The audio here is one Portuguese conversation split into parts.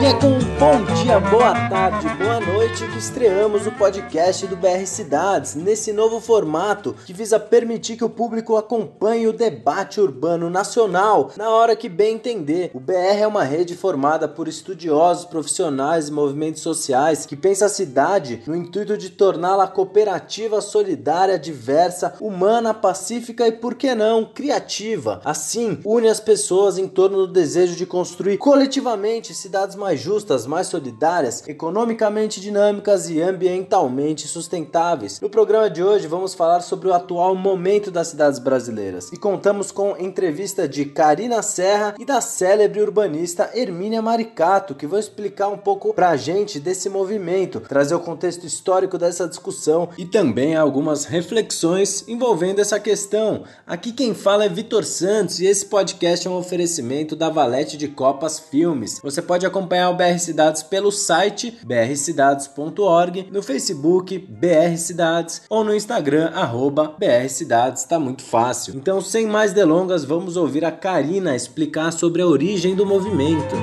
E é com um bom dia, boa tarde, boa noite que estreamos o podcast do BR Cidades, nesse novo formato que visa permitir que o público acompanhe o debate urbano nacional na hora que bem entender. O BR é uma rede formada por estudiosos, profissionais e movimentos sociais que pensa a cidade no intuito de torná-la cooperativa, solidária, diversa, humana, pacífica e, por que não, criativa. Assim, une as pessoas em torno do desejo de construir coletivamente cidades mais mais justas, mais solidárias, economicamente dinâmicas e ambientalmente sustentáveis. No programa de hoje vamos falar sobre o atual momento das cidades brasileiras e contamos com entrevista de Karina Serra e da célebre urbanista Hermínia Maricato, que vão explicar um pouco pra gente desse movimento, trazer o contexto histórico dessa discussão e também algumas reflexões envolvendo essa questão. Aqui quem fala é Vitor Santos e esse podcast é um oferecimento da Valete de Copas Filmes. Você pode acompanhar acompanhar o BR Cidades pelo site brcidades.org, no Facebook BR Cidades ou no Instagram arroba BR Cidades, tá muito fácil. Então, sem mais delongas, vamos ouvir a Karina explicar sobre a origem do movimento.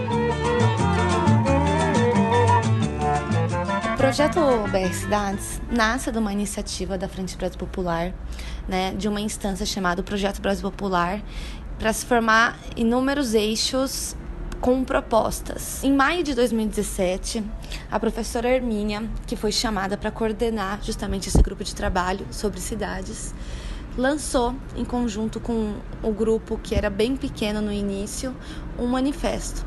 O projeto BR Cidades nasce de uma iniciativa da Frente Brasil Popular, né, de uma instância chamada Projeto Brasil Popular, para se formar inúmeros eixos com propostas. Em maio de 2017, a professora Hermínia, que foi chamada para coordenar justamente esse grupo de trabalho sobre cidades, lançou, em conjunto com o grupo que era bem pequeno no início, um manifesto.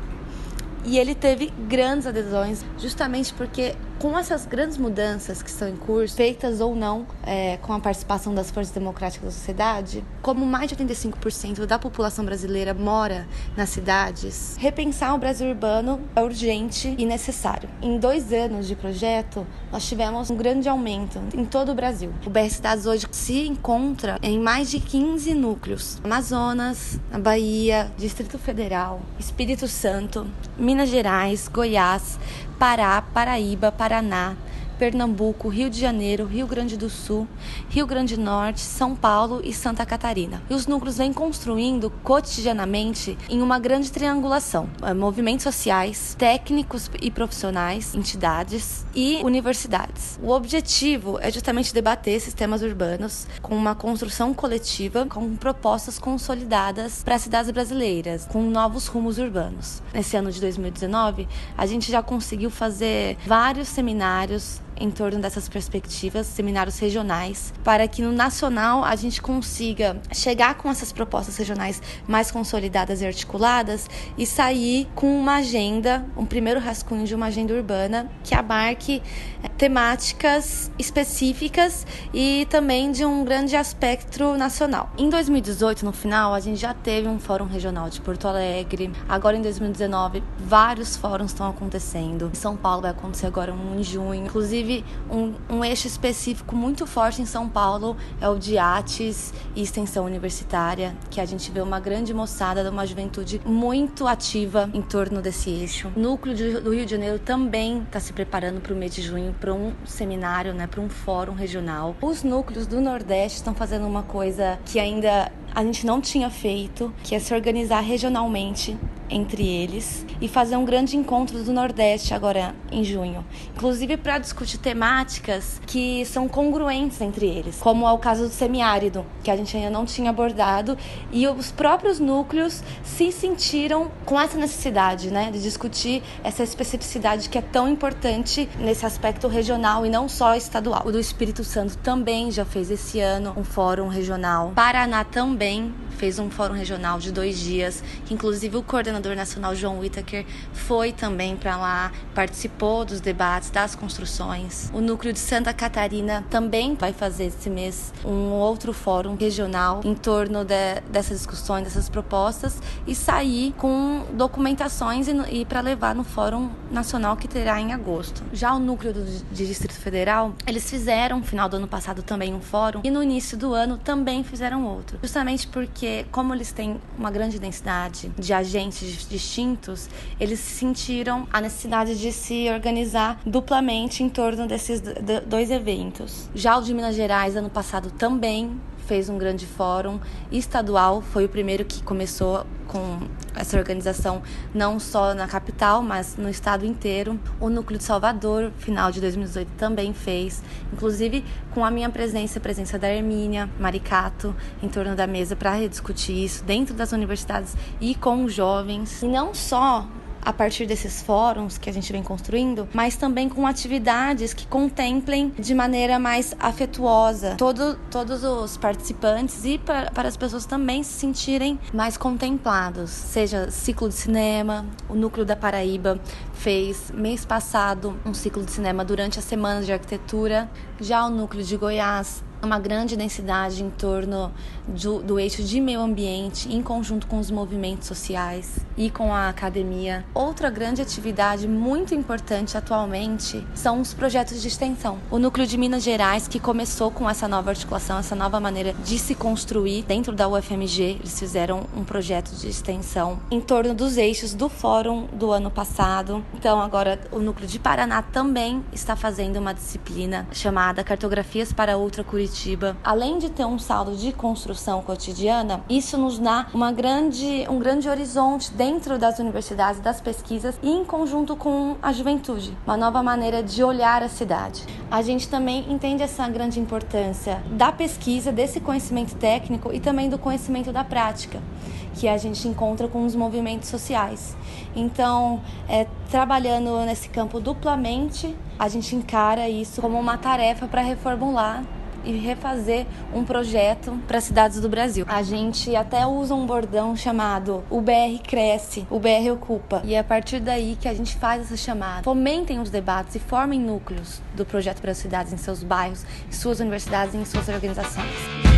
E ele teve grandes adesões, justamente porque com essas grandes mudanças que estão em curso, feitas ou não é, com a participação das forças democráticas da sociedade, como mais de 85% da população brasileira mora nas cidades, repensar o Brasil urbano é urgente e necessário. Em dois anos de projeto, nós tivemos um grande aumento em todo o Brasil. O BR Cidades hoje se encontra em mais de 15 núcleos: Amazonas, na Bahia, Distrito Federal, Espírito Santo, Minas Gerais, Goiás, Pará, Paraíba, Paraná, Pernambuco, Rio de Janeiro, Rio Grande do Sul, Rio Grande do Norte, São Paulo e Santa Catarina. E os núcleos vêm construindo cotidianamente em uma grande triangulação: eh, movimentos sociais, técnicos e profissionais, entidades e universidades. O objetivo é justamente debater sistemas urbanos com uma construção coletiva, com propostas consolidadas para as cidades brasileiras, com novos rumos urbanos. Nesse ano de 2019, a gente já conseguiu fazer vários seminários em torno dessas perspectivas, seminários regionais, para que no nacional a gente consiga chegar com essas propostas regionais mais consolidadas e articuladas e sair com uma agenda, um primeiro rascunho de uma agenda urbana que abarque eh, temáticas específicas e também de um grande aspecto nacional. Em 2018, no final, a gente já teve um fórum regional de Porto Alegre. Agora em 2019, vários fóruns estão acontecendo. Em São Paulo vai acontecer agora um em junho. Inclusive Inclusive, um, um eixo específico muito forte em São Paulo é o de artes e extensão universitária, que a gente vê uma grande moçada, uma juventude muito ativa em torno desse eixo. O núcleo de, do Rio de Janeiro também está se preparando para o mês de junho para um seminário, né, para um fórum regional. Os núcleos do Nordeste estão fazendo uma coisa que ainda a gente não tinha feito, que é se organizar regionalmente entre eles e fazer um grande encontro do Nordeste agora em junho, inclusive para discutir temáticas que são congruentes entre eles, como é o caso do semiárido, que a gente ainda não tinha abordado e os próprios núcleos se sentiram com essa necessidade, né, de discutir essa especificidade que é tão importante nesse aspecto regional e não só estadual. O do Espírito Santo também já fez esse ano um fórum regional. Paraná também fez um fórum regional de dois dias, que inclusive o coordenador nacional João Whittaker foi também para lá, participou dos debates, das construções. O núcleo de Santa Catarina também vai fazer esse mês um outro fórum regional em torno de, dessas discussões, dessas propostas e sair com documentações e, e para levar no fórum nacional que terá em agosto. Já o núcleo do, de Distrito Federal, eles fizeram no final do ano passado também um fórum e no início do ano também fizeram outro, justamente porque como eles têm uma grande densidade de agentes distintos, eles sentiram a necessidade de se organizar duplamente em torno desses dois eventos. Já o de Minas Gerais, ano passado, também fez um grande fórum estadual, foi o primeiro que começou com essa organização não só na capital, mas no estado inteiro. O Núcleo de Salvador, final de 2018, também fez, inclusive com a minha presença, a presença da Hermínia Maricato, em torno da mesa para rediscutir isso dentro das universidades e com os jovens. E não só a partir desses fóruns que a gente vem construindo, mas também com atividades que contemplem de maneira mais afetuosa todo, todos os participantes e para, para as pessoas também se sentirem mais contemplados. Seja ciclo de cinema, o Núcleo da Paraíba fez mês passado um ciclo de cinema durante as semanas de arquitetura, já o Núcleo de Goiás uma grande densidade em torno do, do, eixo de meio ambiente, em conjunto com os movimentos sociais e com a academia. Outra grande atividade muito importante atualmente são os projetos de extensão. O Núcleo de Minas Gerais, que começou com essa nova articulação, essa nova maneira de se construir dentro da UFMG, eles fizeram um projeto de extensão em torno dos eixos do fórum do ano passado. Então, agora o Núcleo de Paraná também está fazendo uma disciplina chamada Cartografias para Ultra Curitiba Curitiba, além de ter um saldo de construção cotidiana, isso nos dá uma grande, um grande horizonte dentro das universidades, das pesquisas e em conjunto com a juventude, uma nova maneira de olhar a cidade. A gente também entende essa grande importância da pesquisa, desse conhecimento técnico e também do conhecimento da prática que a gente encontra com os movimentos sociais. Então, é, trabalhando nesse campo duplamente, a gente encara isso como uma tarefa para reformular e refazer um projeto para cidades do Brasil. A gente até usa um bordão chamado o BR cresce, o BR ocupa. E é a partir daí que a gente faz essa chamada. Fomentem os debates e formem núcleos do projeto para as cidades em seus bairros, em suas universidades e em suas organizações.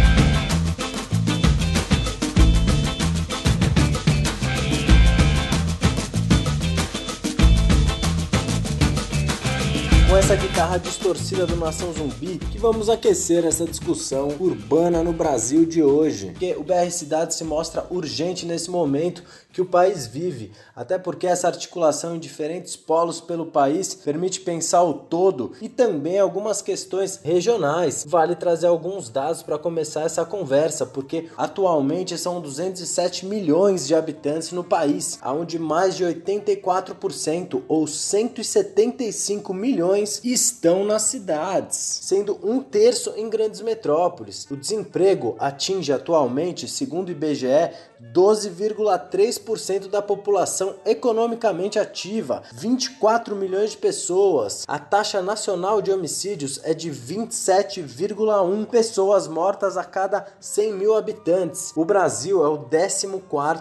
Com essa guitarra distorcida do Nação Zumbi que vamos aquecer essa discussão urbana no Brasil de hoje. Porque o BR Cidade se mostra urgente nesse momento que o país vive, até porque essa articulação em diferentes polos pelo país permite pensar o todo e também algumas questões regionais. Vale trazer alguns dados para começar essa conversa, porque atualmente são 207 milhões de habitantes no país, onde mais de 84% ou 175 milhões estão nas cidades, sendo um terço em grandes metrópoles. O desemprego atinge atualmente, segundo o IBGE, 12,3% da população economicamente ativa, 24 milhões de pessoas. A taxa nacional de homicídios é de 27,1 pessoas mortas a cada 100 mil habitantes. O Brasil é o 14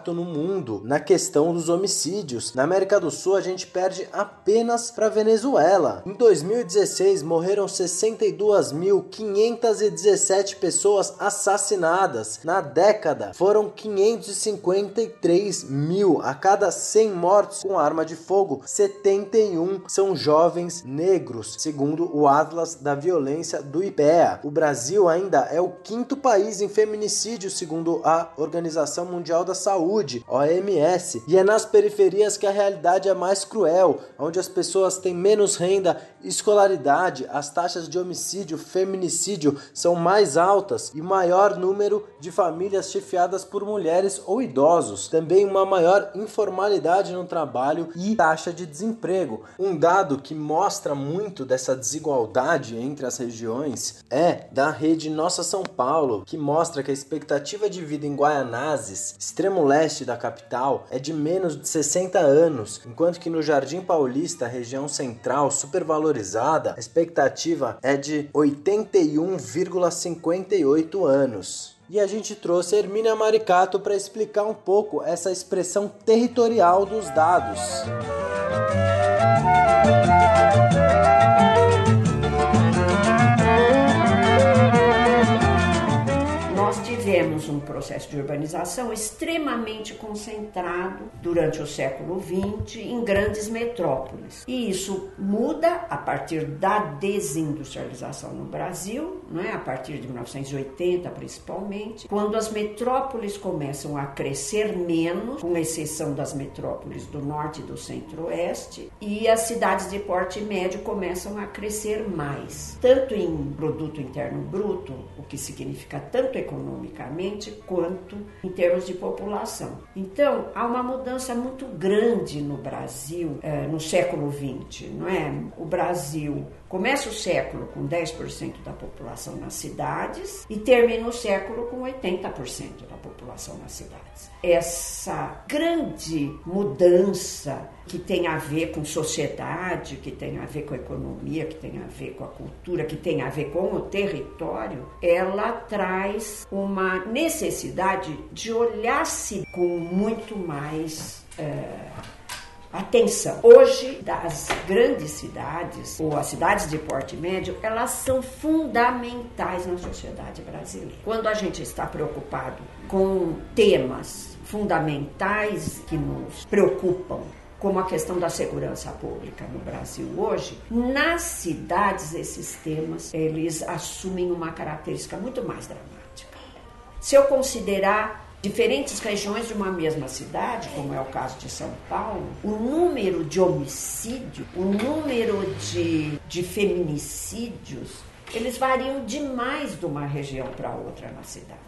no mundo na questão dos homicídios. Na América do Sul, a gente perde apenas para Venezuela. Em 2016, morreram 62.517 pessoas assassinadas. Na década, foram 500 253 mil. A cada 100 mortos com arma de fogo, 71 são jovens negros, segundo o Atlas da Violência do IPEA. O Brasil ainda é o quinto país em feminicídio, segundo a Organização Mundial da Saúde, OMS. E é nas periferias que a realidade é mais cruel, onde as pessoas têm menos renda, escolaridade, as taxas de homicídio, feminicídio são mais altas e maior número de famílias chefiadas por mulheres ou idosos, também uma maior informalidade no trabalho e taxa de desemprego. Um dado que mostra muito dessa desigualdade entre as regiões é da rede Nossa São Paulo, que mostra que a expectativa de vida em Guaianazes, extremo leste da capital, é de menos de 60 anos, enquanto que no Jardim Paulista, região central supervalorizada, a expectativa é de 81,58 anos e a gente trouxe a Hermínia Maricato para explicar um pouco essa expressão territorial dos dados. Tivemos um processo de urbanização extremamente concentrado durante o século XX em grandes metrópoles. E isso muda a partir da desindustrialização no Brasil, é? a partir de 1980 principalmente, quando as metrópoles começam a crescer menos, com exceção das metrópoles do norte e do centro-oeste, e as cidades de porte médio começam a crescer mais, tanto em produto interno bruto, o que significa tanto economicamente quanto em termos de população. Então, há uma mudança muito grande no Brasil eh, no século XX, não é? O Brasil começa o século com 10% da população nas cidades e termina o século com 80% da população nas cidades. Essa grande mudança que tem a ver com sociedade, que tem a ver com a economia, que tem a ver com a cultura, que tem a ver com o território, ela traz uma necessidade de olhar-se com muito mais. É, Atenção, hoje das grandes cidades, ou as cidades de porte médio, elas são fundamentais na sociedade brasileira. Quando a gente está preocupado com temas fundamentais que nos preocupam, como a questão da segurança pública no Brasil hoje, nas cidades esses temas eles assumem uma característica muito mais dramática. Se eu considerar diferentes regiões de uma mesma cidade, como é o caso de São Paulo, o número de homicídios, o número de, de feminicídios, eles variam demais de uma região para outra na cidade.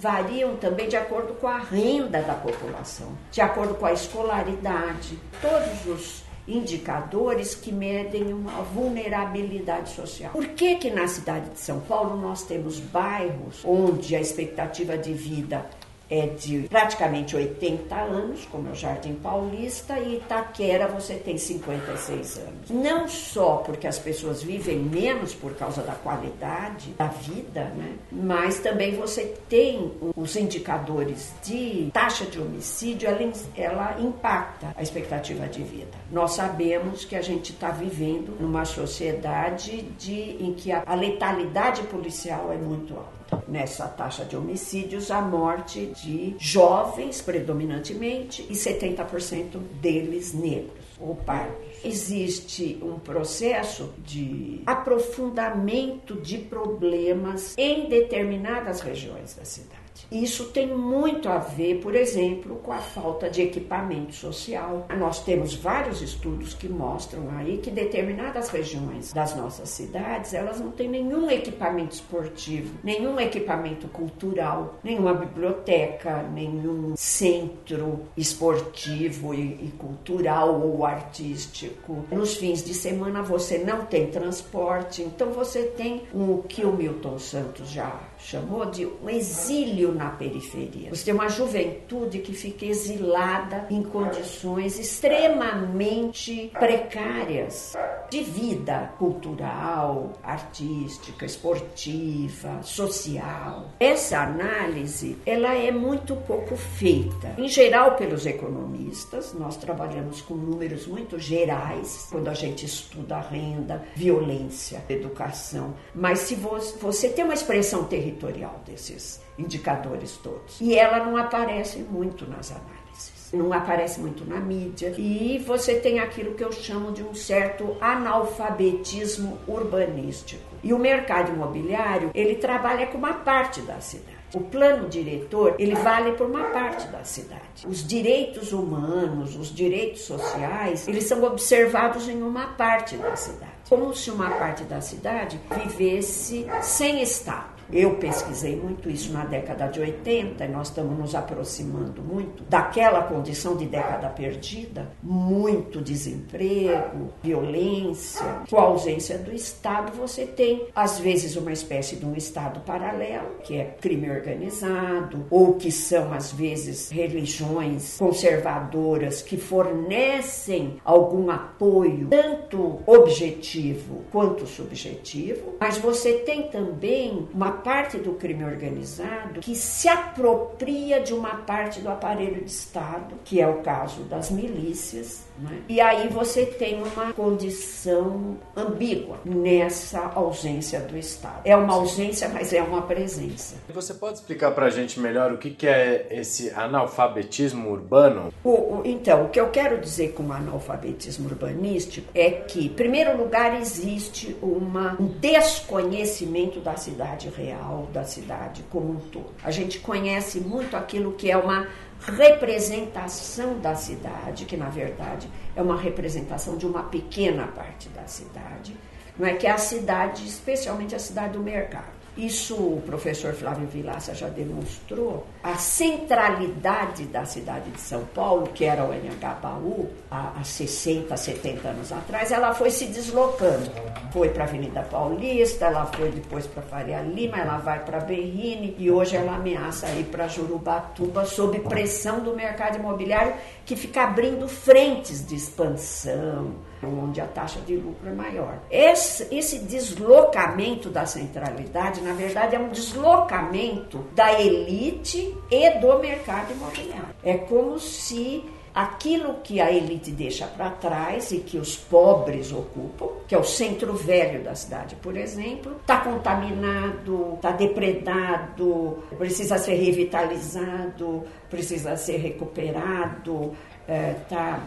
Variam também de acordo com a renda da população, de acordo com a escolaridade, todos os indicadores que medem uma vulnerabilidade social. Por que que na cidade de São Paulo nós temos bairros onde a expectativa de vida é de praticamente 80 anos, como é o Jardim Paulista, e Itaquera você tem 56 anos. Não só porque as pessoas vivem menos por causa da qualidade da vida, né? mas também você tem os indicadores de taxa de homicídio, ela, ela impacta a expectativa de vida. Nós sabemos que a gente está vivendo numa sociedade de, em que a, a letalidade policial é muito alta nessa taxa de homicídios a morte de jovens, predominantemente, e 70% deles negros ou pardos. Existe um processo de aprofundamento de problemas em determinadas regiões da cidade. Isso tem muito a ver, por exemplo, com a falta de equipamento social. Nós temos vários estudos que mostram aí que determinadas regiões das nossas cidades, elas não têm nenhum equipamento esportivo, nenhum equipamento cultural, nenhuma biblioteca, nenhum centro esportivo e, cultural ou artístico. Nos fins de semana você não tem transporte, então você tem o que o Milton Santos já chamou de um exílio na periferia. Você tem uma juventude que fica exilada em condições extremamente precárias de vida cultural, artística, esportiva, social. Essa análise, ela é muito pouco feita. Em geral pelos economistas, nós trabalhamos com números muito gerais quando a gente estuda renda, violência, educação. Mas se você tem uma expressão territorial territorial desses indicadores todos. E ela não aparece muito nas análises, não aparece muito na mídia. E você tem aquilo que eu chamo de um certo analfabetismo urbanístico. E o mercado imobiliário, ele trabalha com uma parte da cidade. O plano diretor, ele vale por uma parte da cidade. Os direitos humanos, os direitos sociais, eles são observados em uma parte da cidade. Como se uma parte da cidade vivesse sem Estado. Eu pesquisei muito isso na década de 80 e nós estamos nos aproximando muito daquela condição de década perdida, muito desemprego, violência, com a ausência do Estado, você tem às vezes uma espécie de um Estado paralelo, que é crime organizado, ou que são às vezes religiões conservadoras que fornecem algum apoio, tanto objetivo quanto subjetivo, mas você tem também uma parte do crime organizado que se apropria de uma parte do aparelho de Estado, que é o caso das milícias, né? e aí você tem uma condição ambígua nessa ausência do Estado. É uma ausência, mas é uma presença. Você pode explicar para a gente melhor o que, que é esse analfabetismo urbano? O, o, então, o que eu quero dizer com analfabetismo urbanístico é que, em primeiro lugar, existe uma, um desconhecimento da cidade real, da cidade como um todo. A gente conhece muito aquilo que é uma representação da cidade, que na verdade é uma representação de uma pequena parte da cidade, não é que é a cidade, especialmente a cidade do mercado. Isso o professor Flávio Vilaça já demonstrou. A centralidade da cidade de São Paulo, que era o NHBAU, há, há 60, 70 anos atrás, ela foi se deslocando. Foi para a Avenida Paulista, ela foi depois para Faria Lima, ela vai para Berrine e hoje ela ameaça ir para Jurubatuba sob pressão do mercado imobiliário que fica abrindo frentes de expansão, onde a taxa de lucro é maior. Esse, esse deslocamento da centralidade, na verdade, é um deslocamento da elite e do mercado imobiliário. É como se aquilo que a elite deixa para trás e que os pobres ocupam, que é o centro velho da cidade, por exemplo, está contaminado, está depredado, precisa ser revitalizado, precisa ser recuperado, é, tá,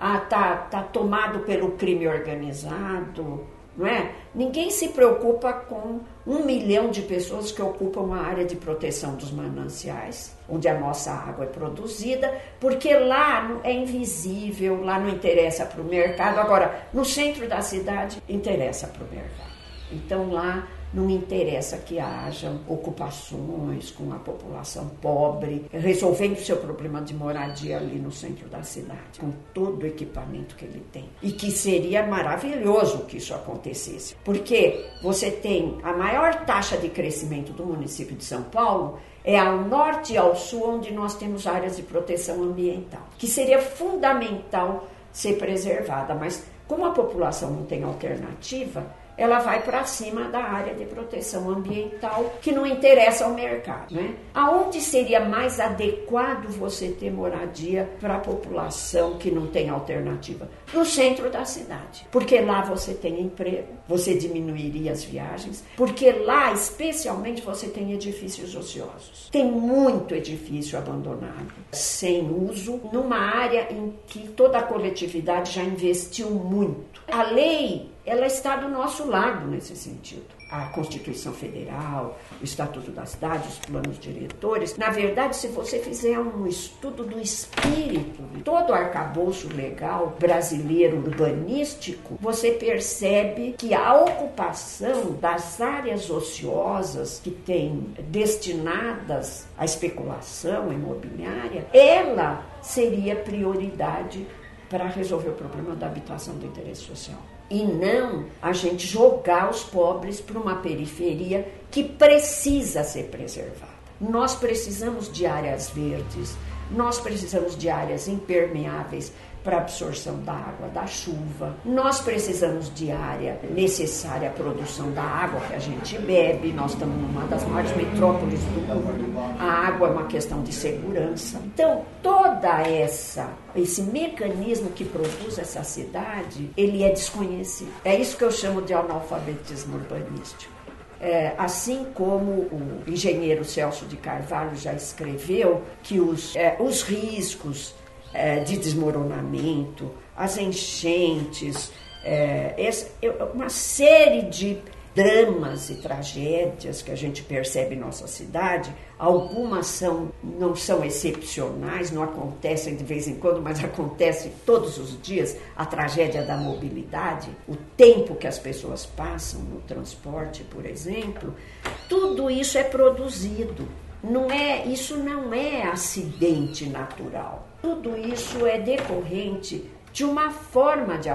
ah, tá, tá tomado pelo crime organizado, não é? Ninguém se preocupa com um milhão de pessoas que ocupam a área de proteção dos mananciais, onde a nossa água é produzida, porque lá é invisível, lá não interessa para o mercado. Agora, no centro da cidade, interessa para o mercado. Então lá não interessa que hajam ocupações com a população pobre, resolvendo seu problema de moradia ali no centro da cidade, com todo o equipamento que ele tem. E que seria maravilhoso que isso acontecesse, porque você tem a maior taxa de crescimento do município de São Paulo é ao norte e ao sul onde nós temos áreas de proteção ambiental, que seria fundamental ser preservada, mas como a população não tem alternativa, ela vai para cima da área de proteção ambiental, que não interessa ao mercado. Né? Aonde seria mais adequado você ter moradia para a população que não tem alternativa? No centro da cidade, porque lá você tem emprego, você diminuiria as viagens, porque lá, especialmente, você tem edifícios ociosos. Tem muito edifício abandonado, sem uso, numa área em que toda a coletividade já investiu muito. A lei ela está do nosso lado nesse sentido. A Constituição Federal, o Estatuto da Cidade, os planos diretores. Na verdade, se você fizer um estudo do espírito de todo o arcabouço legal brasileiro urbanístico, você percebe que a ocupação das áreas ociosas que tem destinadas à especulação imobiliária, ela seria prioridade para resolver o problema da habitação do interesse social e não a gente jogar os pobres para uma periferia que precisa ser preservada. Nós precisamos de áreas verdes, nós precisamos de áreas impermeáveis para absorção da água da chuva. Nós precisamos de área necessária à produção da água que a gente bebe. Nós estamos numa das maiores metrópoles do mundo. A água é uma questão de segurança. Então, toda essa esse mecanismo que produz essa cidade, ele é desconhecido. É isso que eu chamo de analfabetismo urbanístico. É, assim como o engenheiro Celso de Carvalho já escreveu que os, é, os riscos é, de desmoronamento, as enchentes, é, essa, uma série de dramas e tragédias que a gente percebe em nossa cidade. Algumas são, não são excepcionais, não acontecem de vez em quando, mas acontecem todos os dias. A tragédia da mobilidade, o tempo que as pessoas passam no transporte, por exemplo, tudo isso é produzido. Não é, isso não é acidente natural. Tudo isso é decorrente de uma forma de,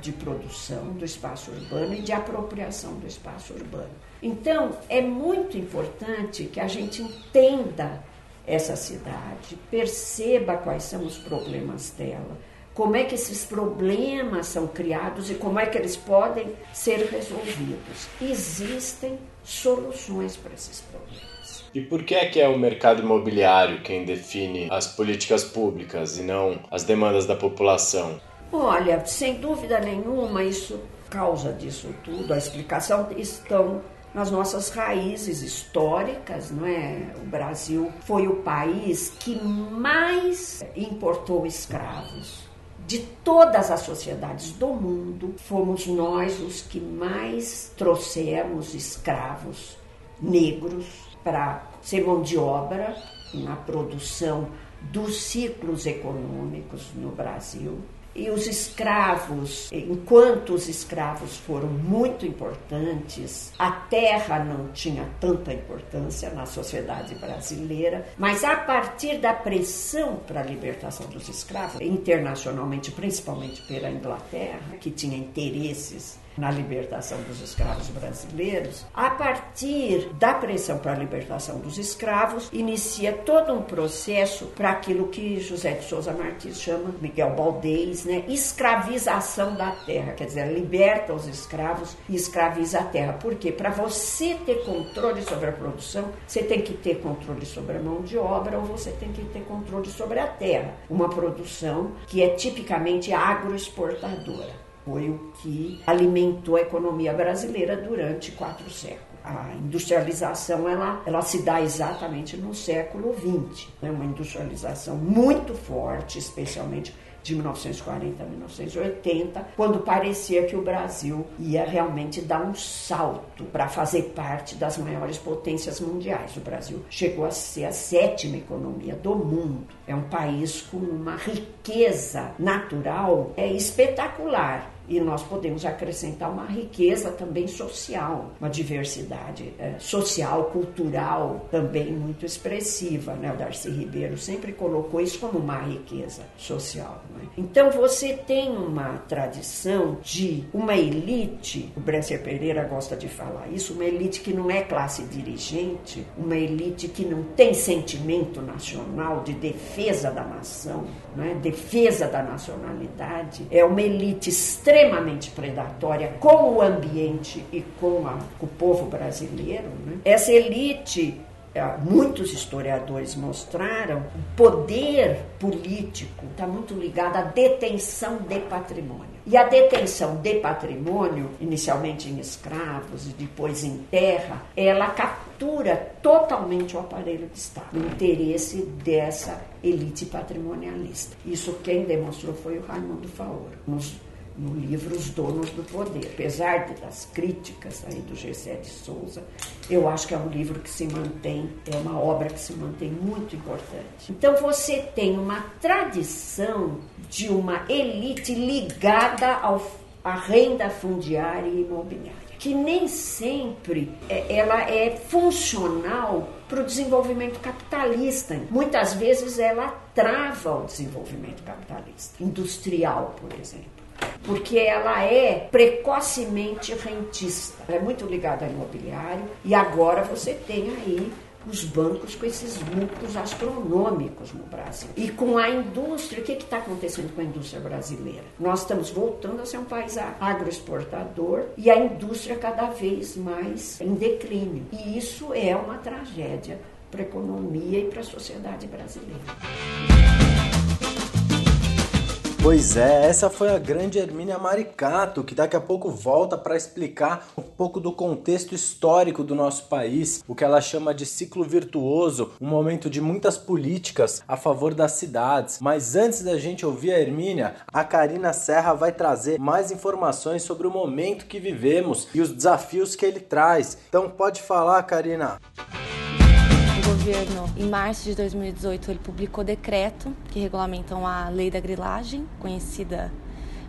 de produção do espaço urbano e de apropriação do espaço urbano. Então, é muito importante que a gente entenda essa cidade, perceba quais são os problemas dela, como é que esses problemas são criados e como é que eles podem ser resolvidos. Existem soluções para esses problemas. E por que é que é o mercado imobiliário quem define as políticas públicas e não as demandas da população? Olha, sem dúvida nenhuma, isso causa disso tudo, a explicação estão nas nossas raízes históricas, não é? O Brasil foi o país que mais importou escravos. De todas as sociedades do mundo, fomos nós os que mais trouxemos escravos negros para ser mão de obra na produção dos ciclos econômicos no Brasil. E os escravos, enquanto os escravos foram muito importantes, a terra não tinha tanta importância na sociedade brasileira, mas a partir da pressão para a libertação dos escravos, internacionalmente, principalmente pela Inglaterra, que tinha interesses na libertação dos escravos brasileiros, a partir da pressão para a libertação dos escravos, inicia todo um processo para aquilo que José de Souza Martins chama, Miguel Baldez, né, escravização da terra, quer dizer, liberta os escravos e escraviza a terra. Por quê? Para você ter controle sobre a produção, você tem que ter controle sobre a mão de obra ou você tem que ter controle sobre a terra. Uma produção que é tipicamente agroexportadora foi o que alimentou a economia brasileira durante quatro séculos. A industrialização ela, ela se dá exatamente no século XX, é né? uma industrialização muito forte, especialmente de 1940 a 1980, quando parecia que o Brasil ia realmente dar um salto para fazer parte das maiores potências mundiais. O Brasil chegou a ser a sétima economia do mundo. É um país com uma riqueza natural é espetacular e nós podemos acrescentar uma riqueza também social, uma diversidade é, social, cultural também muito expressiva. Né? O Darcy Ribeiro sempre colocou isso como uma riqueza social. Né? Então você tem uma tradição de uma elite, o Bresser Pereira gosta de falar isso, uma elite que não é classe dirigente, uma elite que não tem sentimento nacional de defesa da nação, né? defesa da nacionalidade, é uma elite extremamente extremamente predatória com o ambiente e com, a, com o povo brasileiro. Né? Essa elite é, muitos historiadores mostraram, o poder político está muito ligado à detenção de patrimônio. E a detenção de patrimônio, inicialmente em escravos e depois em terra, ela captura totalmente o aparelho de Estado, o interesse dessa elite patrimonialista. Isso quem demonstrou foi o Raimundo Faoro. Nos no livro Os Donos do Poder. Apesar das críticas aí do Gessé de Souza, eu acho que é um livro que se mantém, é uma obra que se mantém muito importante. Então você tem uma tradição de uma elite ligada ao, à renda fundiária e imobiliária que nem sempre é, ela é funcional para o desenvolvimento capitalista. Muitas vezes ela trava o desenvolvimento capitalista, industrial, por exemplo porque ela é precocemente rentista. É muito ligada ao imobiliário e agora você tem aí os bancos com esses lucros astronômicos no Brasil. E com a indústria, o que está acontecendo com a indústria brasileira? Nós estamos voltando a ser um país agroexportador e a indústria cada vez mais em declínio. E isso é uma tragédia para a economia e para a sociedade brasileira. Pois é, essa foi a grande Hermínia Maricato, que daqui a pouco volta para explicar um pouco do contexto histórico do nosso país, o que ela chama de ciclo virtuoso, um momento de muitas políticas a favor das cidades. Mas antes da gente ouvir a Hermínia, a Karina Serra vai trazer mais informações sobre o momento que vivemos e os desafios que ele traz. Então pode falar, Karina governo, em março de 2018, ele publicou decreto que regulamentam a lei da grilagem, conhecida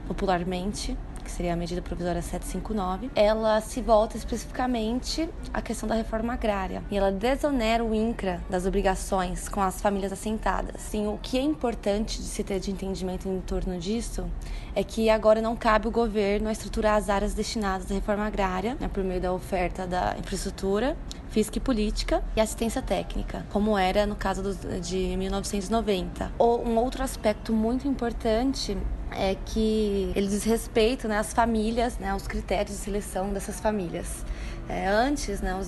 popularmente que seria a medida provisória 759, ela se volta especificamente à questão da reforma agrária e ela desonera o INCRA das obrigações com as famílias assentadas. Sim, o que é importante de se ter de entendimento em torno disso é que agora não cabe o governo estruturar as áreas destinadas à reforma agrária, né, por meio da oferta da infraestrutura física e política e assistência técnica, como era no caso do, de 1990. Um outro aspecto muito importante é que ele diz respeito né, às famílias, né, aos critérios de seleção dessas famílias. É, antes, né, os,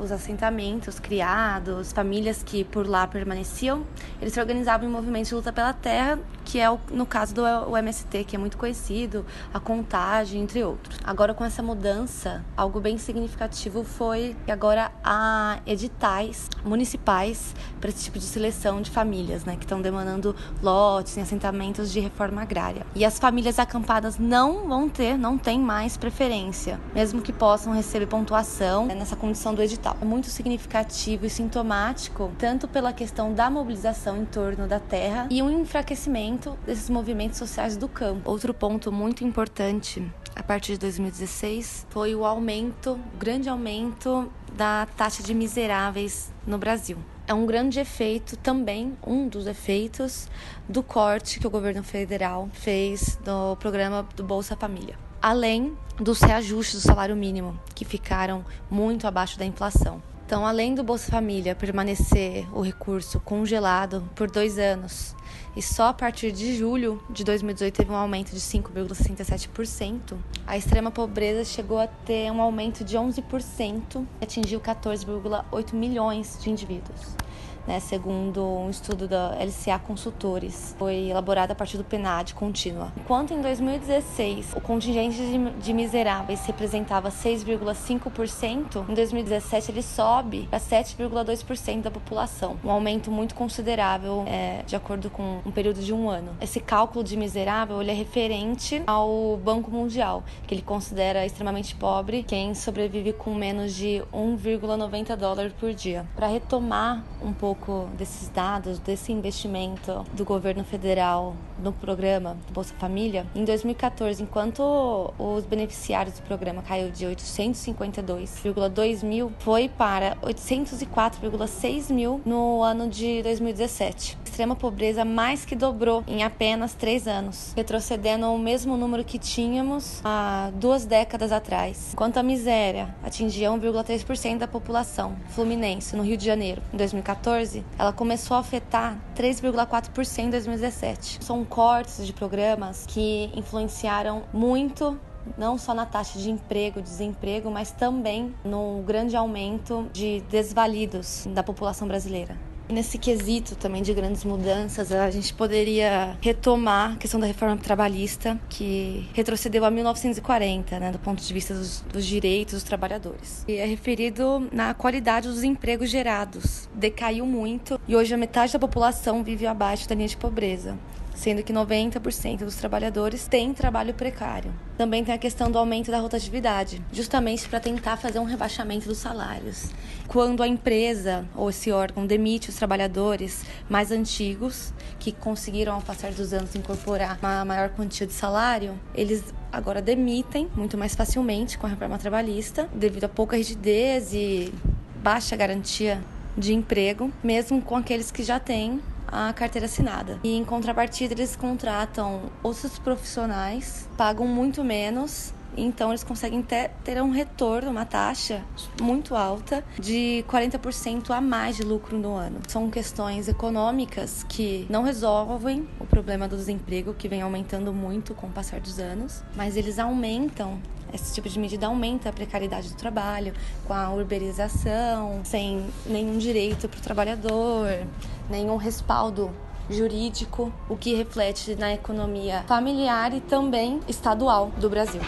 os assentamentos criados, famílias que por lá permaneciam, eles se organizavam em movimentos de luta pela terra, que é o, no caso do o MST, que é muito conhecido, a contagem, entre outros. Agora, com essa mudança, algo bem significativo foi que agora há editais municipais para esse tipo de seleção de famílias, né, que estão demandando lotes em assentamentos de reforma agrária. E as famílias acampadas não vão ter, não têm mais preferência, mesmo que possam receber pontuação atuação né, nessa condição do edital. É muito significativo e sintomático, tanto pela questão da mobilização em torno da terra e um enfraquecimento desses movimentos sociais do campo. Outro ponto muito importante a partir de 2016 foi o aumento, o grande aumento da taxa de miseráveis no Brasil. É um grande efeito também, um dos efeitos do corte que o governo federal fez no programa do Bolsa Família além dos reajustes do salário mínimo, que ficaram muito abaixo da inflação. Então, além do Bolsa Família permanecer o recurso congelado por dois anos e só a partir de julho de 2018 teve um aumento de 5,67%, a extrema pobreza chegou a ter um aumento de 11% e atingiu 14,8 milhões de indivíduos né, segundo um estudo da LCA Consultores. Foi elaborado a partir do PNAD contínua. Enquanto em 2016 o contingente de miseráveis representava 6,5%, em 2017 ele sobe para 7,2% da população, um aumento muito considerável é, de acordo com um período de um ano. Esse cálculo de miserável ele é referente ao Banco Mundial, que ele considera extremamente pobre quem sobrevive com menos de 1,90 dólares por dia. Para retomar um pouco pouco desses dados, desse investimento do governo federal no programa Bolsa Família, em 2014, enquanto os beneficiários do programa caiu de 852,2 mil, foi para 804,6 mil no ano de 2017. A extrema pobreza mais que dobrou em apenas três anos, retrocedendo ao mesmo número que tínhamos há duas décadas atrás. Enquanto a miséria atingia 1,3% da população fluminense no Rio de Janeiro em 2014, 2014, ela começou a afetar 3,4% em 2017. São cortes de programas que influenciaram muito não só na taxa de emprego, desemprego, mas também no grande aumento de desvalidos da população brasileira. Nesse quesito também de grandes mudanças, a gente poderia retomar a questão da reforma trabalhista, que retrocedeu a 1940, né, do ponto de vista dos, dos direitos dos trabalhadores. E é referido na qualidade dos empregos gerados. Decaiu muito e hoje a metade da população vive abaixo da linha de pobreza sendo que 90% dos trabalhadores têm trabalho precário. Também tem a questão do aumento da rotatividade, justamente para tentar fazer um rebaixamento dos salários. Quando a empresa ou esse órgão demite os trabalhadores mais antigos, que conseguiram ao passar dos anos incorporar uma maior quantia de salário, eles agora demitem muito mais facilmente com a reforma trabalhista, devido a pouca rigidez e baixa garantia de emprego, mesmo com aqueles que já têm a carteira assinada. E em contrapartida, eles contratam outros profissionais, pagam muito menos então eles conseguem ter, ter um retorno, uma taxa muito alta de 40% a mais de lucro no ano. São questões econômicas que não resolvem o problema do desemprego que vem aumentando muito com o passar dos anos, mas eles aumentam esse tipo de medida aumenta a precariedade do trabalho, com a urbanização, sem nenhum direito para o trabalhador, nenhum respaldo jurídico, o que reflete na economia familiar e também estadual do Brasil.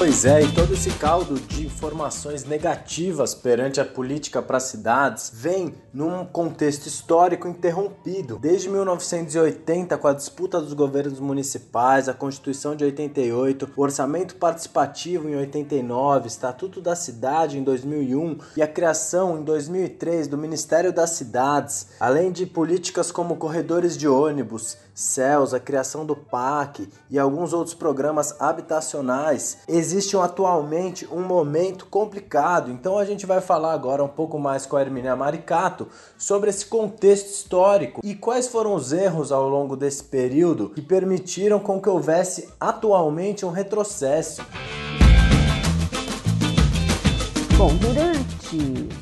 Pois é, e todo esse caldo de informações negativas perante a política para cidades vem num contexto histórico interrompido. Desde 1980, com a disputa dos governos municipais, a Constituição de 88, o Orçamento Participativo em 89, Estatuto da Cidade em 2001 e a criação em 2003 do Ministério das Cidades, além de políticas como corredores de ônibus, CELS, a criação do PAC e alguns outros programas habitacionais, existe atualmente um momento complicado. Então a gente vai falar agora um pouco mais com a Hermínia Maricato sobre esse contexto histórico e quais foram os erros ao longo desse período que permitiram com que houvesse atualmente um retrocesso. Bom, durante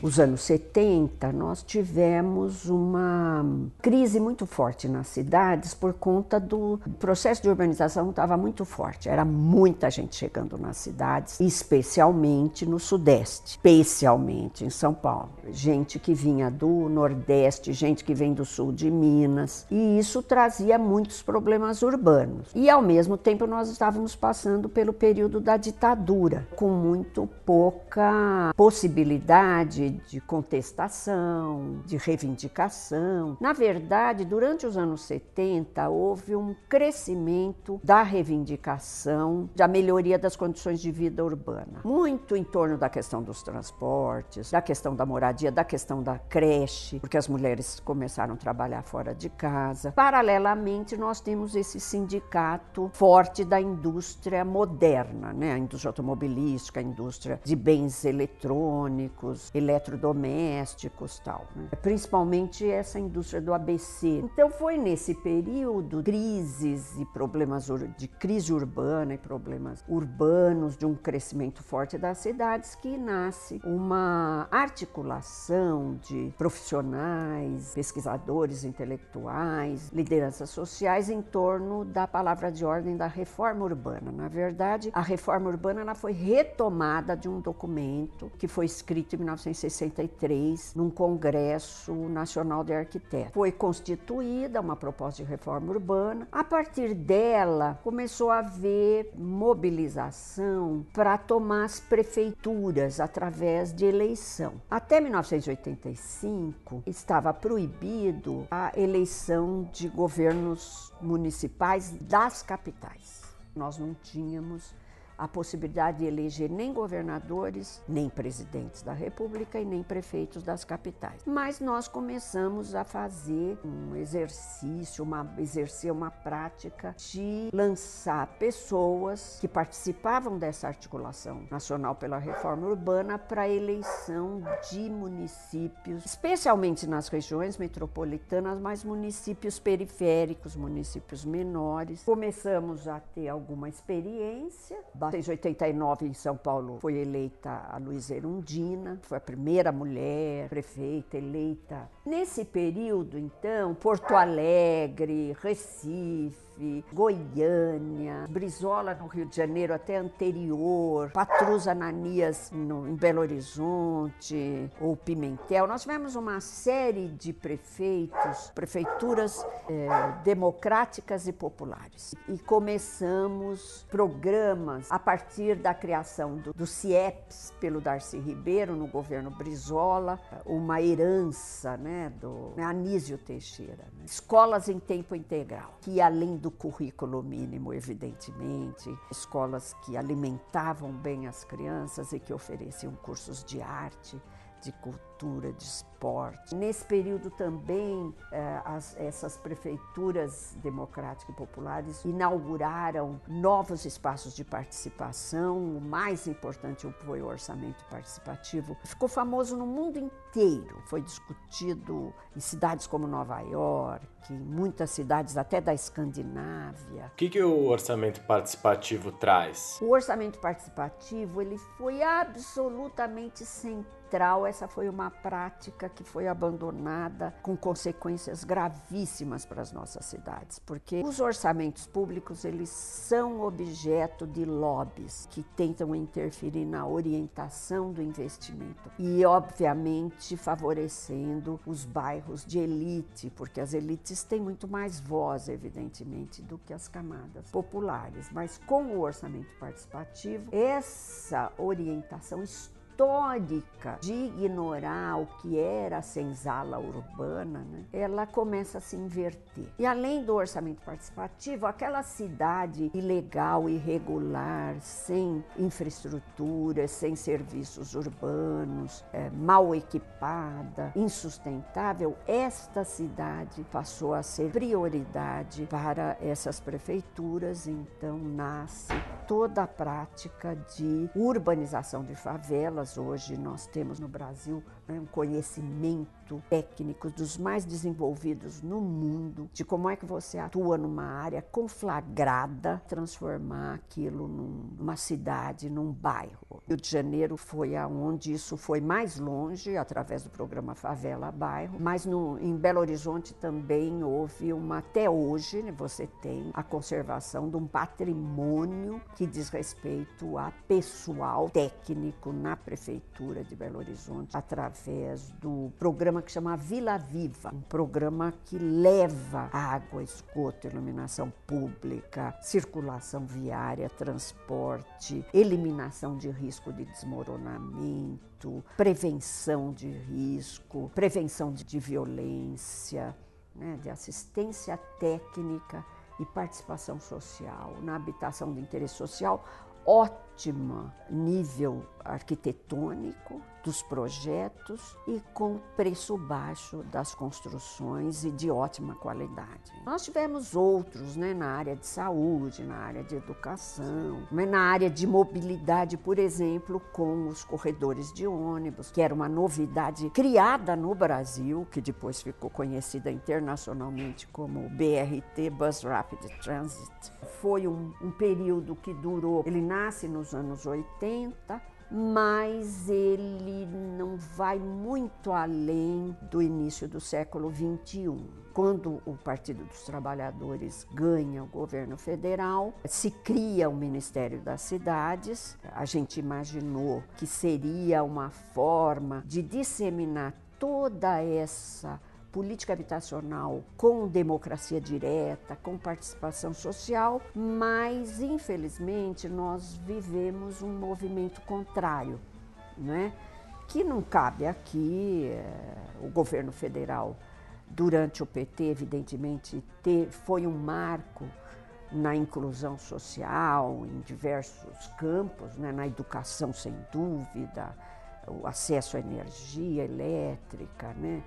os anos 70, nós tivemos uma crise muito forte nas cidades por conta do processo de urbanização estava muito forte. Era muita gente chegando nas cidades, especialmente no Sudeste, especialmente em São Paulo. Gente que vinha do Nordeste, gente que vem do Sul de Minas, e isso trazia muitos problemas urbanos. E ao mesmo tempo nós estávamos passando pelo período da ditadura, com muito pouca possibilidade de contestação, de reivindicação. Na verdade, durante os anos 70 houve um crescimento da reivindicação da melhoria das condições de vida urbana, muito em torno da questão dos transportes, da questão da moradia, da questão da creche, porque as mulheres começaram a trabalhar fora de casa. Paralelamente, nós temos esse sindicato forte da indústria moderna, né? a indústria automobilística, a indústria de bens eletrônicos, eletrodomésticos, tal. Né? Principalmente essa indústria do ABC. Então foi nesse período crises e problemas de crise urbana e problemas urbanos de um crescimento forte das cidades que nasce uma articulação de profissionais, pesquisadores intelectuais, lideranças sociais em torno da palavra de ordem da reforma urbana. Na verdade, a reforma urbana ela foi retomada de um documento que foi escrito 1963 num Congresso Nacional de Arquitetos. Foi constituída uma proposta de reforma urbana. A partir dela, começou a haver mobilização para tomar as prefeituras através de eleição. Até 1985, estava proibido a eleição de governos municipais das capitais. Nós não tínhamos a possibilidade de eleger nem governadores, nem presidentes da República e nem prefeitos das capitais. Mas nós começamos a fazer um exercício, uma, exercer uma prática de lançar pessoas que participavam dessa articulação nacional pela reforma urbana para eleição de municípios, especialmente nas regiões metropolitanas, mas municípios periféricos, municípios menores. Começamos a ter alguma experiência, 1989, em São Paulo, foi eleita a Luiz Erundina, foi a primeira mulher prefeita eleita. Nesse período, então, Porto Alegre, Recife, Recife, Goiânia, Brizola no Rio de Janeiro até anterior, Patrus Ananias no, em Belo Horizonte, ou Pimentel. Nós tivemos uma série de prefeitos, prefeituras é, democráticas e populares. E começamos programas a partir da criação do, do CIEPS pelo Darcy Ribeiro no governo Brizola, uma herança né, do Anísio Teixeira. Né? Escolas em tempo integral, que além do do currículo mínimo, evidentemente, escolas que alimentavam bem as crianças e que ofereciam cursos de arte, de cultura, de esporte. Nesse período também, eh, as, essas prefeituras democráticas e populares inauguraram novos espaços de participação. O mais importante foi o orçamento participativo. Ficou famoso no mundo inteiro. Foi discutido em cidades como Nova York, em muitas cidades até da Escandinávia. O que, que o orçamento participativo traz? O orçamento participativo ele foi absolutamente central. Essa foi uma prática que foi abandonada com consequências gravíssimas para as nossas cidades, porque os orçamentos públicos eles são objeto de lobbies que tentam interferir na orientação do investimento e obviamente favorecendo os bairros de elite, porque as elites têm muito mais voz, evidentemente, do que as camadas populares, mas com o orçamento participativo essa orientação histórica histórica de ignorar o que era a senzala urbana, né, ela começa a se inverter. E além do orçamento participativo, aquela cidade ilegal, irregular, sem infraestrutura, sem serviços urbanos, é, mal equipada, insustentável, esta cidade passou a ser prioridade para essas prefeituras, então nasce toda a prática de urbanização de favelas. Hoje nós temos no Brasil um conhecimento técnico dos mais desenvolvidos no mundo, de como é que você atua numa área conflagrada, transformar aquilo numa cidade, num bairro. Rio de Janeiro foi aonde isso foi mais longe, através do programa Favela Bairro, mas no, em Belo Horizonte também houve uma, até hoje, né, você tem a conservação de um patrimônio que diz respeito a pessoal técnico na prefeitura de Belo Horizonte, através do programa que chama Vila Viva, um programa que leva água, esgoto, iluminação pública, circulação viária, transporte, eliminação de risco de desmoronamento, prevenção de risco, prevenção de violência, né, de assistência técnica e participação social. Na habitação de interesse social ótimo nível arquitetônico dos projetos e com preço baixo das construções e de ótima qualidade. Nós tivemos outros né, na área de saúde, na área de educação, mas na área de mobilidade, por exemplo, com os corredores de ônibus, que era uma novidade criada no Brasil, que depois ficou conhecida internacionalmente como BRT, Bus Rapid Transit. Foi um, um período que durou, ele nasce nos anos 80, mas ele não vai muito além do início do século XXI. Quando o Partido dos Trabalhadores ganha o governo federal, se cria o Ministério das Cidades. A gente imaginou que seria uma forma de disseminar toda essa política habitacional com democracia direta, com participação social, mas infelizmente nós vivemos um movimento contrário, né? que não cabe aqui é, o governo federal. Durante o PT, evidentemente, foi um marco na inclusão social em diversos campos, né? na educação, sem dúvida, o acesso à energia elétrica, né?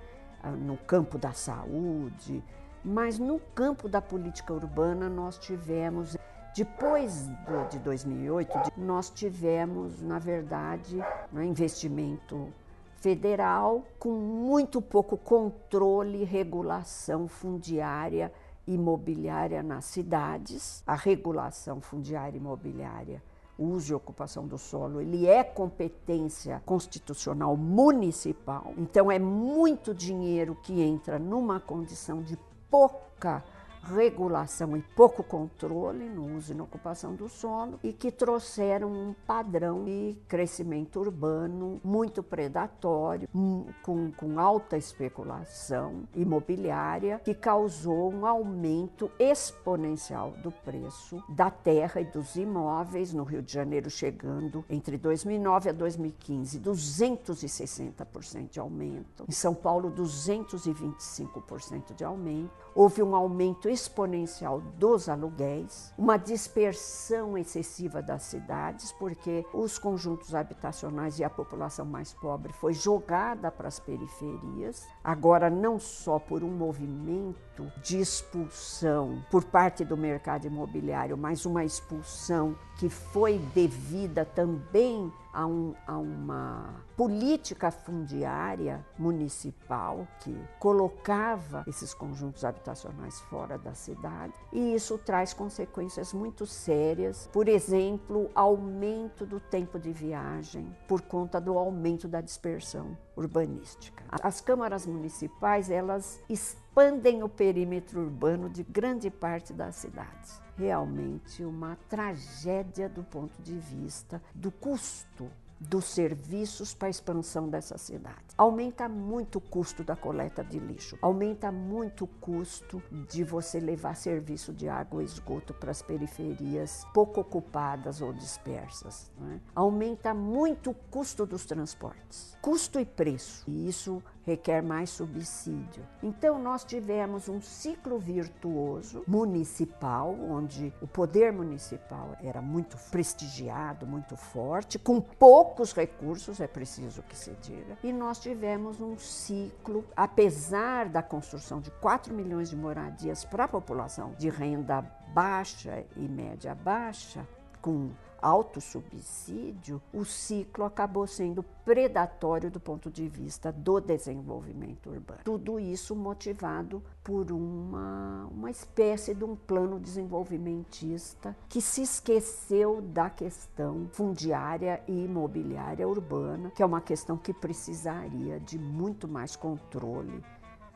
No campo da saúde, mas no campo da política urbana nós tivemos, depois de 2008, nós tivemos, na verdade, um investimento federal com muito pouco controle e regulação fundiária imobiliária nas cidades. A regulação fundiária imobiliária uso e ocupação do solo, ele é competência constitucional municipal. Então é muito dinheiro que entra numa condição de pouca regulação e pouco controle no uso e na ocupação do solo e que trouxeram um padrão de crescimento urbano muito predatório, hum, com, com alta especulação imobiliária, que causou um aumento exponencial do preço da terra e dos imóveis no Rio de Janeiro, chegando entre 2009 a 2015, 260% de aumento. Em São Paulo, 225% de aumento. Houve um aumento exponencial dos aluguéis, uma dispersão excessiva das cidades, porque os conjuntos habitacionais e a população mais pobre foi jogada para as periferias, agora não só por um movimento de expulsão por parte do mercado imobiliário, mas uma expulsão que foi devida também a, um, a, uma política fundiária municipal que colocava esses conjuntos habitacionais fora da cidade. E isso traz consequências muito sérias, por exemplo, aumento do tempo de viagem por conta do aumento da dispersão urbanística. As câmaras municipais, elas expandem o perímetro urbano de grande parte das cidades realmente uma tragédia do ponto de vista do custo dos serviços para a expansão dessa cidade. Aumenta muito o custo da coleta de lixo, aumenta muito o custo de você levar serviço de água e esgoto para as periferias pouco ocupadas ou dispersas. É? Aumenta muito o custo dos transportes, custo e preço, e isso requer mais subsídio. Então, nós tivemos um ciclo virtuoso municipal, onde o poder municipal era muito prestigiado, muito forte, com poucos recursos, é preciso que se diga, e nós tivemos um ciclo, apesar da construção de 4 milhões de moradias para a população de renda baixa e média baixa, com alto subsídio, o ciclo acabou sendo predatório do ponto de vista do desenvolvimento urbano. Tudo isso motivado por uma, uma espécie de um plano desenvolvimentista que se esqueceu da questão fundiária e imobiliária urbana, que é uma questão que precisaria de muito mais controle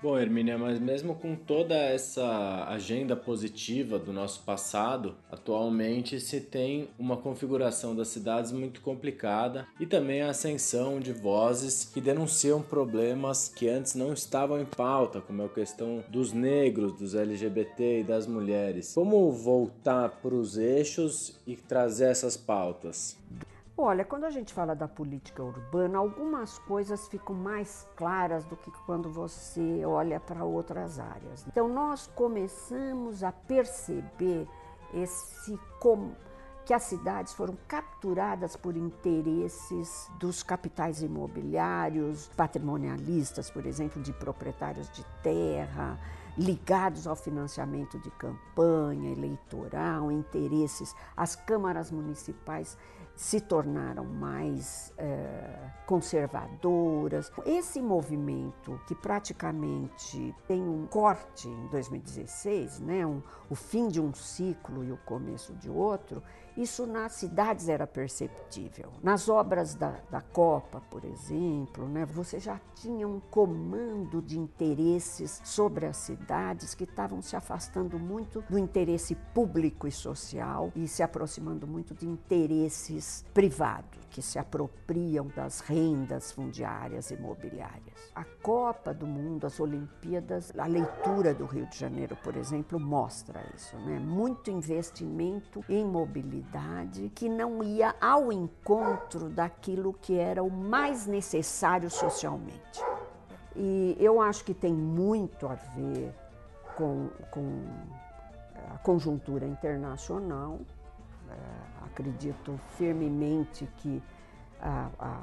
Bom, Hermínia, mas mesmo com toda essa agenda positiva do nosso passado, atualmente se tem uma configuração das cidades muito complicada e também a ascensão de vozes que denunciam problemas que antes não estavam em pauta, como é a questão dos negros, dos LGBT e das mulheres. Como voltar para os eixos e trazer essas pautas? Olha, quando a gente fala da política urbana, algumas coisas ficam mais claras do que quando você olha para outras áreas. Então, nós começamos a perceber esse que as cidades foram capturadas por interesses dos capitais imobiliários, patrimonialistas, por exemplo, de proprietários de terra, ligados ao financiamento de campanha eleitoral, interesses. As câmaras municipais se tornaram mais é, conservadoras. Esse movimento, que praticamente tem um corte em 2016, né, um, o fim de um ciclo e o começo de outro, isso nas cidades era perceptível. Nas obras da, da Copa, por exemplo, né, você já tinha um comando de interesses sobre as cidades que estavam se afastando muito do interesse público e social e se aproximando muito de interesses privados, que se apropriam das rendas fundiárias imobiliárias. A Copa do Mundo, as Olimpíadas, a leitura do Rio de Janeiro, por exemplo, mostra isso. Né? Muito investimento em mobilidade que não ia ao encontro daquilo que era o mais necessário socialmente. E eu acho que tem muito a ver com, com a conjuntura internacional. É, acredito firmemente que a, a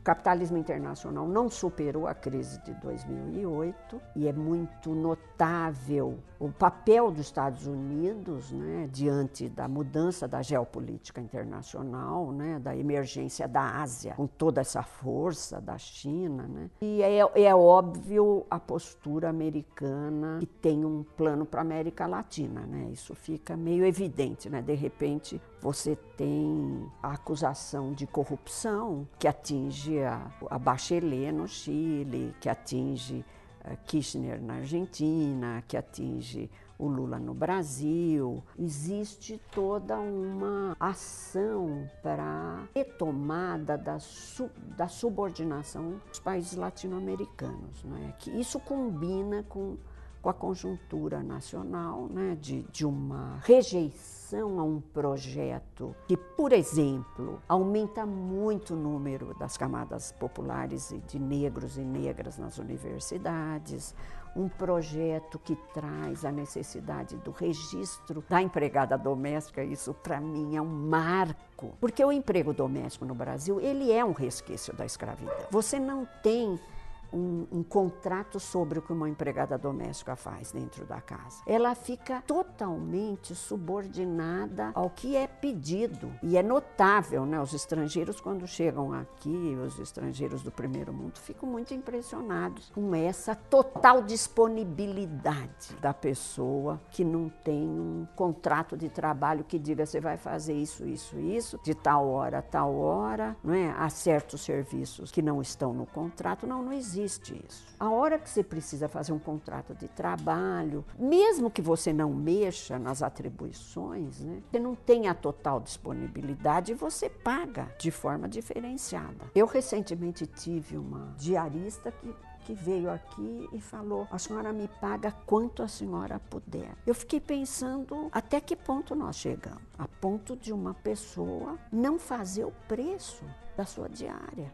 o capitalismo internacional não superou a crise de 2008 e é muito notável o papel dos Estados Unidos né, diante da mudança da geopolítica internacional, né, da emergência da Ásia, com toda essa força da China. Né. E é, é óbvio a postura americana que tem um plano para a América Latina. Né. Isso fica meio evidente. Né. De repente, você tem a acusação de corrupção que atinge a, a Bachelet no Chile, que atinge eh, Kirchner na Argentina, que atinge o Lula no Brasil. Existe toda uma ação para retomada da, sub, da subordinação dos países latino-americanos. Né? Que isso combina com com a conjuntura nacional, né, de, de uma rejeição a um projeto que, por exemplo, aumenta muito o número das camadas populares de negros e negras nas universidades, um projeto que traz a necessidade do registro da empregada doméstica, isso para mim é um marco, porque o emprego doméstico no Brasil, ele é um resquício da escravidão. Você não tem um, um, contrato sobre o que uma empregada doméstica faz dentro da casa. Ela fica totalmente subordinada ao que é pedido. E é notável, né? Os estrangeiros, quando chegam aqui, os estrangeiros do primeiro mundo, ficam muito impressionados com essa total disponibilidade da pessoa que não tem um contrato de trabalho que diga você vai fazer isso, isso, isso, de tal hora a tal hora, não é? Há certos serviços que não estão no contrato. Não, não existe existe isso. A hora que você precisa fazer um contrato de trabalho, mesmo que você não mexa nas atribuições, né, você não tem a total disponibilidade e você paga de forma diferenciada. Eu recentemente tive uma diarista que que veio aqui e falou: a senhora me paga quanto a senhora puder. Eu fiquei pensando até que ponto nós chegamos a ponto de uma pessoa não fazer o preço da sua diária.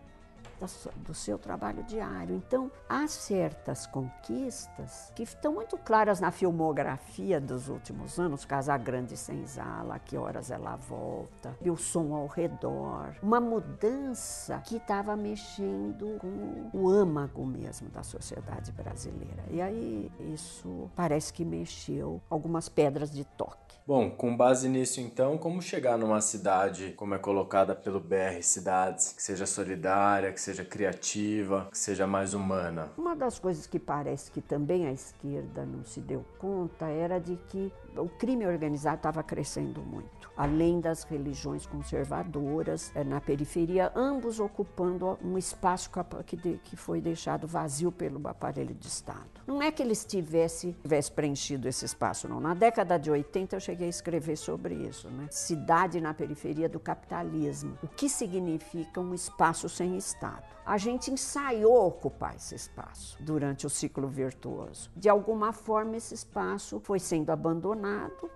Do seu trabalho diário. Então, há certas conquistas que estão muito claras na filmografia dos últimos anos, Casa Grande Senzala, Que Horas Ela Volta, e o som ao redor. Uma mudança que estava mexendo com o âmago mesmo da sociedade brasileira. E aí isso parece que mexeu algumas pedras de toque. Bom, com base nisso então, como chegar numa cidade como é colocada pelo BR Cidades, que seja solidária, que seja criativa, que seja mais humana? Uma das coisas que parece que também a esquerda não se deu conta era de que o crime organizado estava crescendo muito, além das religiões conservadoras eh, na periferia, ambos ocupando um espaço que foi deixado vazio pelo aparelho de Estado. Não é que eles tivessem tivesse preenchido esse espaço, não. Na década de 80 eu cheguei a escrever sobre isso, né? Cidade na periferia do capitalismo. O que significa um espaço sem Estado? A gente ensaiou ocupar esse espaço durante o ciclo virtuoso. De alguma forma, esse espaço foi sendo abandonado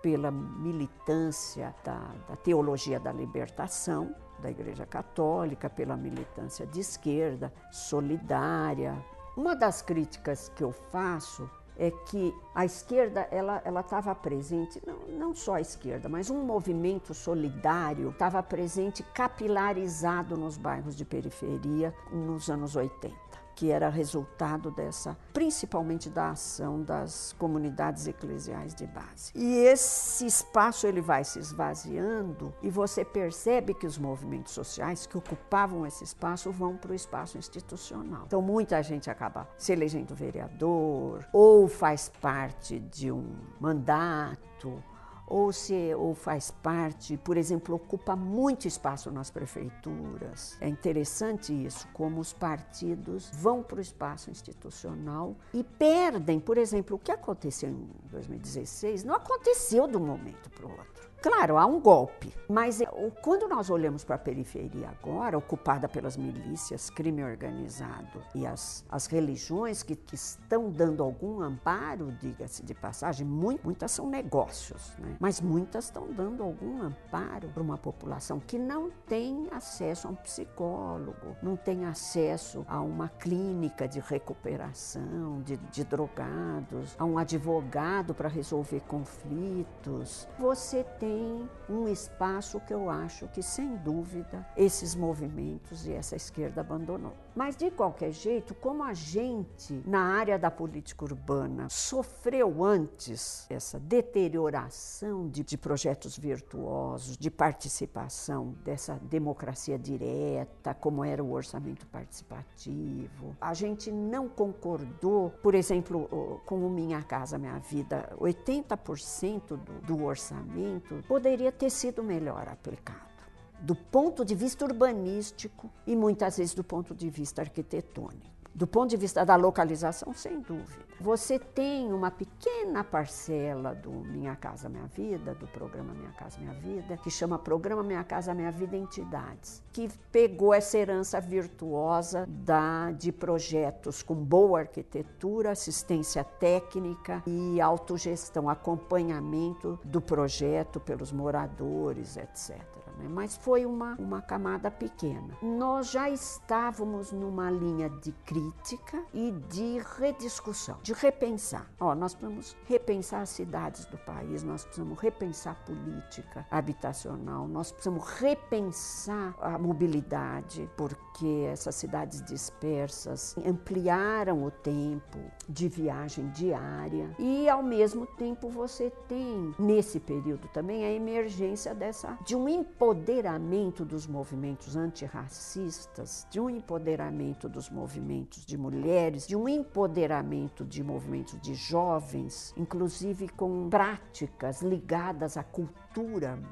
pela militância da, da teologia da libertação, da Igreja Católica, pela militância de esquerda, solidária. Uma das críticas que eu faço é que a esquerda ela ela estava presente não, não só a esquerda mas um movimento solidário estava presente capilarizado nos bairros de periferia nos anos 80 que era resultado dessa, principalmente da ação das comunidades eclesiais de base. E esse espaço ele vai se esvaziando e você percebe que os movimentos sociais que ocupavam esse espaço vão para o espaço institucional. Então muita gente acaba se elegendo vereador ou faz parte de um mandato ou se ou faz parte, por exemplo, ocupa muito espaço nas prefeituras. É interessante isso, como os partidos vão para o espaço institucional e perdem, por exemplo, o que aconteceu em 2016 não aconteceu de um momento para o outro. Claro, há um golpe, mas é, quando nós olhamos para a periferia agora, ocupada pelas milícias, crime organizado e as, as religiões que, que estão dando algum amparo, diga-se de passagem, muito, muitas são negócios, né? mas muitas estão dando algum amparo para uma população que não tem acesso a um psicólogo, não tem acesso a uma clínica de recuperação de, de drogados, a um advogado para resolver conflitos. Você tem tem um espaço que eu acho que, sem dúvida, esses movimentos e essa esquerda abandonou. Mas, de qualquer jeito, como a gente, na área da política urbana, sofreu antes essa deterioração de, de projetos virtuosos, de participação, dessa democracia direta, como era o orçamento participativo, a gente não concordou, por exemplo, com o Minha Casa Minha Vida, 80% do, do orçamento poderia ter sido melhor aplicado do ponto de vista urbanístico e muitas vezes do ponto de vista arquitetônico. Do ponto de vista da localização, sem dúvida. Você tem uma pequena parcela do Minha Casa Minha Vida, do programa Minha Casa Minha Vida, que chama Programa Minha Casa Minha Vida Entidades, que pegou essa herança virtuosa da, de projetos com boa arquitetura, assistência técnica e autogestão, acompanhamento do projeto pelos moradores, etc. Né? Mas foi uma, uma camada pequena. Nós já estávamos numa linha de crítica e de rediscussão, de repensar. Ó, nós precisamos repensar as cidades do país, nós precisamos repensar a política habitacional, nós precisamos repensar a mobilidade, porque essas cidades dispersas ampliaram o tempo de viagem diária e ao mesmo tempo você tem nesse período também a emergência dessa de um empoderamento dos movimentos antirracistas, de um empoderamento dos movimentos de mulheres, de um empoderamento de movimentos de jovens, inclusive com práticas ligadas à cultura,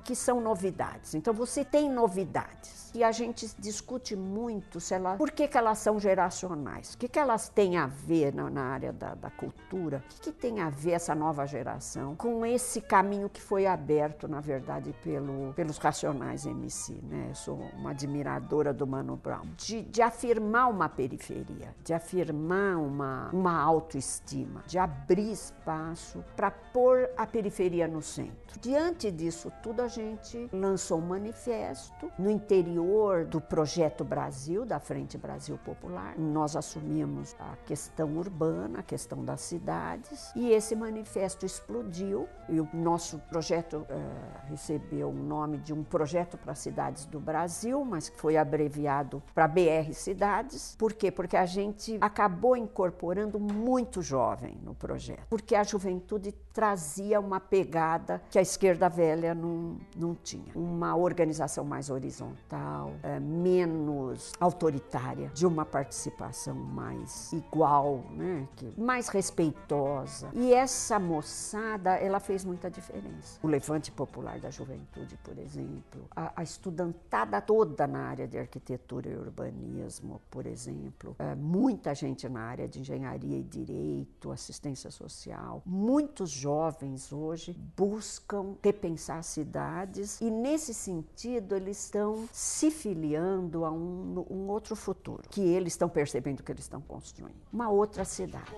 que são novidades. Então você tem novidades. E a gente discute muito se ela, por que, que elas são geracionais, o que, que elas têm a ver na, na área da, da cultura, o que, que tem a ver essa nova geração com esse caminho que foi aberto, na verdade, pelo, pelos Racionais MC. Né? Eu sou uma admiradora do Mano Brown, de, de afirmar uma periferia de afirmar uma, uma autoestima, de abrir espaço para pôr a periferia no centro. Diante disso tudo, a gente lançou um manifesto no interior do Projeto Brasil, da Frente Brasil Popular. Nós assumimos a questão urbana, a questão das cidades, e esse manifesto explodiu e o nosso projeto é, recebeu o nome de um projeto para cidades do Brasil, mas foi abreviado para BR Cidades. Por quê? Porque a gente acabou incorporando muito jovem no projeto, porque a juventude trazia uma pegada que a esquerda velha não, não tinha. Uma organização mais horizontal, é, menos autoritária, de uma participação mais igual, né? mais respeitosa. E essa moçada, ela fez muita diferença. O Levante Popular da Juventude, por exemplo, a, a estudantada toda na área de arquitetura e urbanismo, por exemplo, é, muita gente na área de engenharia e direito, assistência social, muitos jovens hoje buscam repensar cidades e nesse sentido eles estão se filiando a um, um outro futuro que eles estão percebendo que eles estão construindo, uma outra cidade.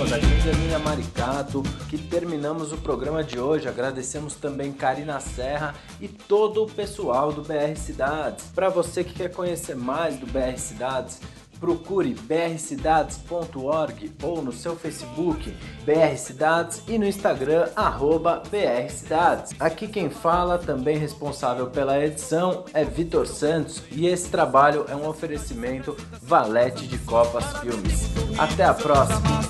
aula da grande Maricato que terminamos o programa de hoje. Agradecemos também Karina Serra e todo o pessoal do BR Cidades. Para você que quer conhecer mais do BR Cidades, procure brcidades.org ou no seu Facebook BR Cidades e no Instagram arroba BR Cidades. Aqui quem fala, também responsável pela edição, é Vitor Santos e esse trabalho é um oferecimento Valete de Copas Filmes. Até a próxima!